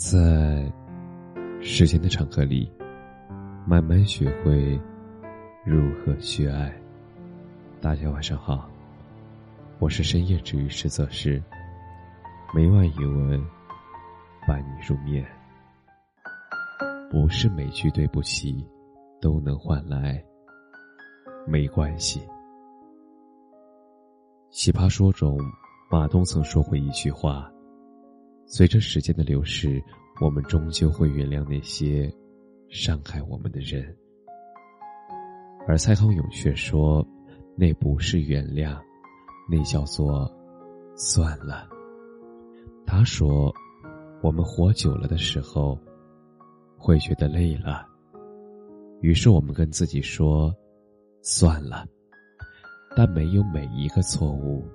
在时间的长河里，慢慢学会如何去爱。大家晚上好，我是深夜治愈师则师，每晚一文伴你入眠。不是每句对不起都能换来没关系。奇葩说中，马东曾说过一句话。随着时间的流逝，我们终究会原谅那些伤害我们的人。而蔡康永却说，那不是原谅，那叫做算了。他说，我们活久了的时候，会觉得累了，于是我们跟自己说，算了。但没有每一个错误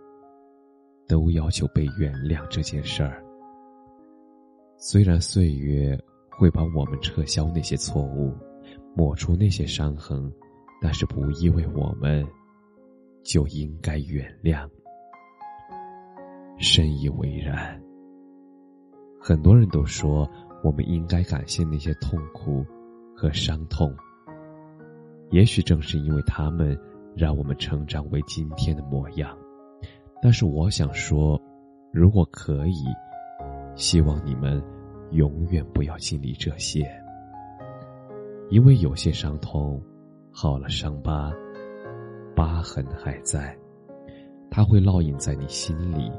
都要求被原谅这件事儿。虽然岁月会帮我们撤销那些错误，抹除那些伤痕，但是不意味我们就应该原谅。深以为然。很多人都说，我们应该感谢那些痛苦和伤痛。也许正是因为他们，让我们成长为今天的模样。但是我想说，如果可以。希望你们永远不要经历这些，因为有些伤痛，好了伤疤，疤痕还在，它会烙印在你心里，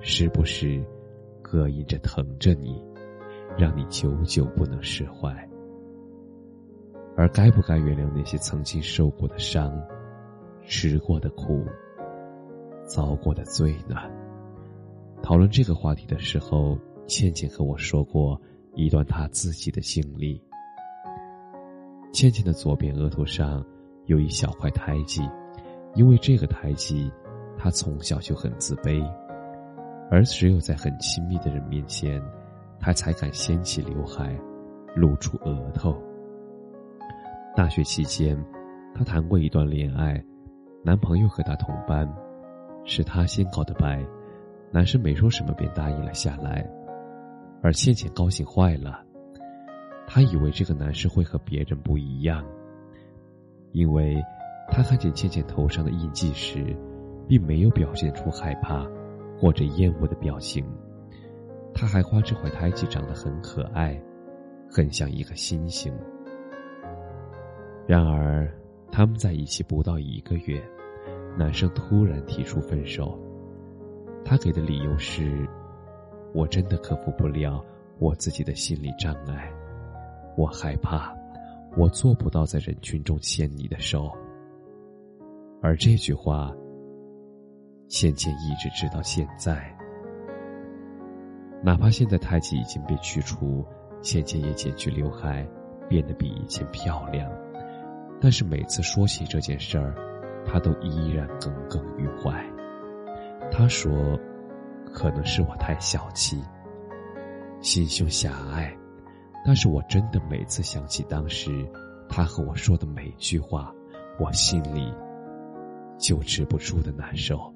时不时膈应着疼着你，让你久久不能释怀。而该不该原谅那些曾经受过的伤、吃过的苦、遭过的罪呢？讨论这个话题的时候。倩倩和我说过一段她自己的经历。倩倩的左边额头上有一小块胎记，因为这个胎记，她从小就很自卑，而只有在很亲密的人面前，她才敢掀起刘海，露出额头。大学期间，她谈过一段恋爱，男朋友和她同班，是她先告的白，男生没说什么便答应了下来。而倩倩高兴坏了，她以为这个男士会和别人不一样，因为，他看见倩倩头上的印记时，并没有表现出害怕或者厌恶的表情，他还夸这块胎记长得很可爱，很像一个星星。然而，他们在一起不到一个月，男生突然提出分手，他给的理由是。我真的克服不了我自己的心理障碍，我害怕，我做不到在人群中牵你的手。而这句话，倩倩一直直到现在。哪怕现在胎记已经被去除，倩倩也剪去刘海，变得比以前漂亮，但是每次说起这件事儿，她都依然耿耿于怀。她说。可能是我太小气，心胸狭隘，但是我真的每次想起当时他和我说的每句话，我心里就止不住的难受。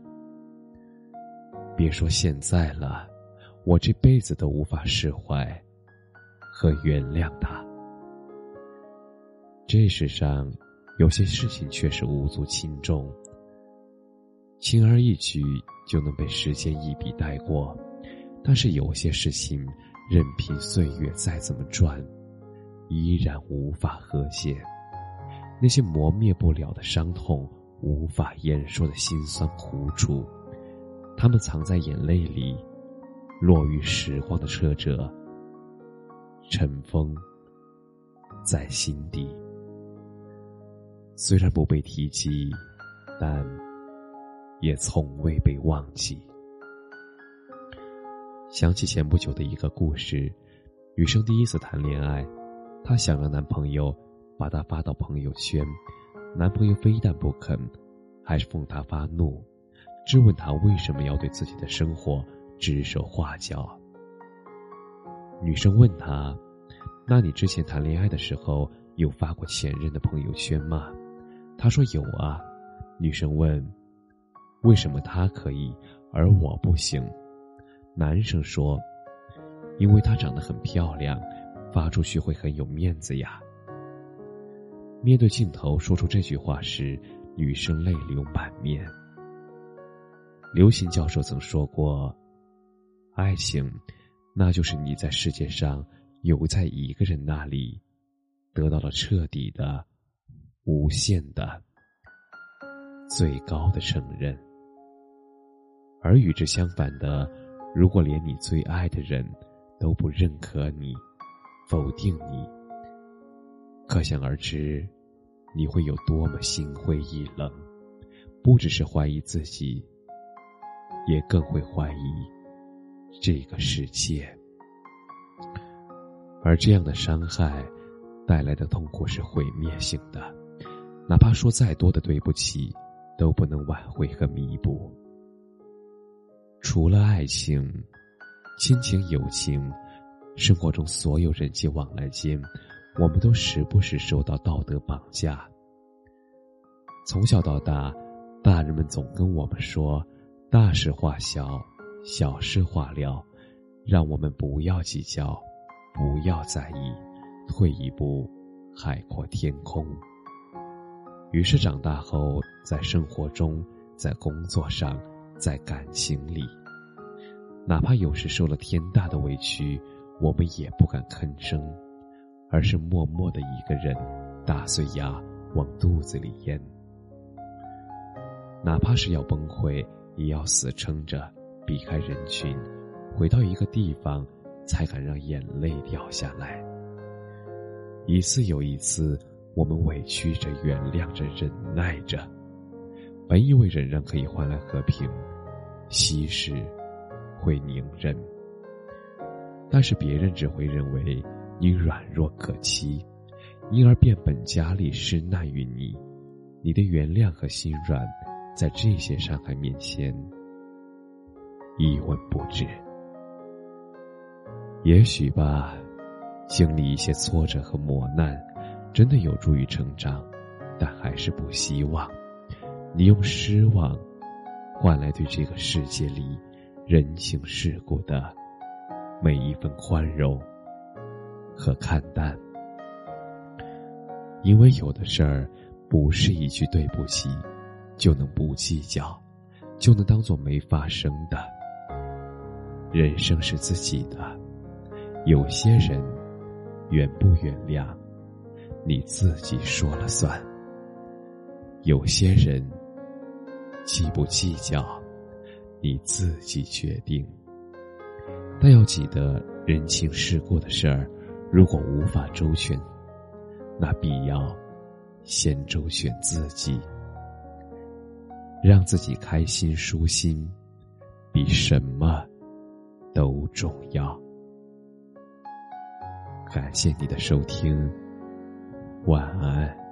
别说现在了，我这辈子都无法释怀和原谅他。这世上有些事情确实无足轻重。轻而易举就能被时间一笔带过，但是有些事情，任凭岁月再怎么转，依然无法和解。那些磨灭不了的伤痛，无法言说的辛酸苦楚，他们藏在眼泪里，落于时光的车辙，尘封在心底。虽然不被提及，但。也从未被忘记。想起前不久的一个故事，女生第一次谈恋爱，她想让男朋友把她发到朋友圈，男朋友非但不肯，还是讽她发怒，质问她为什么要对自己的生活指手画脚。女生问他：“那你之前谈恋爱的时候有发过前任的朋友圈吗？”他说：“有啊。”女生问。为什么他可以，而我不行？男生说：“因为她长得很漂亮，发出去会很有面子呀。面对镜头说出这句话时，女生泪流满面。刘琴教授曾说过：“爱情，那就是你在世界上有在一个人那里，得到了彻底的、无限的、最高的承认。而与之相反的，如果连你最爱的人都不认可你，否定你，可想而知。”你会有多么心灰意冷？不只是怀疑自己，也更会怀疑这个世界。而这样的伤害带来的痛苦是毁灭性的，哪怕说再多的对不起，都不能挽回和弥补。除了爱情、亲情、友情，生活中所有人际往来间。我们都时不时受到道德绑架。从小到大，大人们总跟我们说：“大事化小，小事化了，让我们不要计较，不要在意，退一步，海阔天空。”于是长大后，在生活中，在工作上，在感情里，哪怕有时受了天大的委屈，我们也不敢吭声。而是默默的一个人，打碎牙往肚子里咽。哪怕是要崩溃，也要死撑着，避开人群，回到一个地方，才敢让眼泪掉下来。一次又一次，我们委屈着，原谅着，忍耐着。本以为忍让可以换来和平，息事会宁忍，但是别人只会认为。你软弱可欺，因而变本加厉施难于你。你的原谅和心软，在这些伤害面前一文不值。也许吧，经历一些挫折和磨难，真的有助于成长，但还是不希望你用失望换来对这个世界里人情世故的每一份宽容。和看淡，因为有的事儿不是一句对不起就能不计较，就能当做没发生的。人生是自己的，有些人原不原谅，你自己说了算；有些人计不计较，你自己决定。但要记得，人情世故的事儿。如果无法周全，那必要先周全自己，让自己开心舒心，比什么都重要。感谢你的收听，晚安。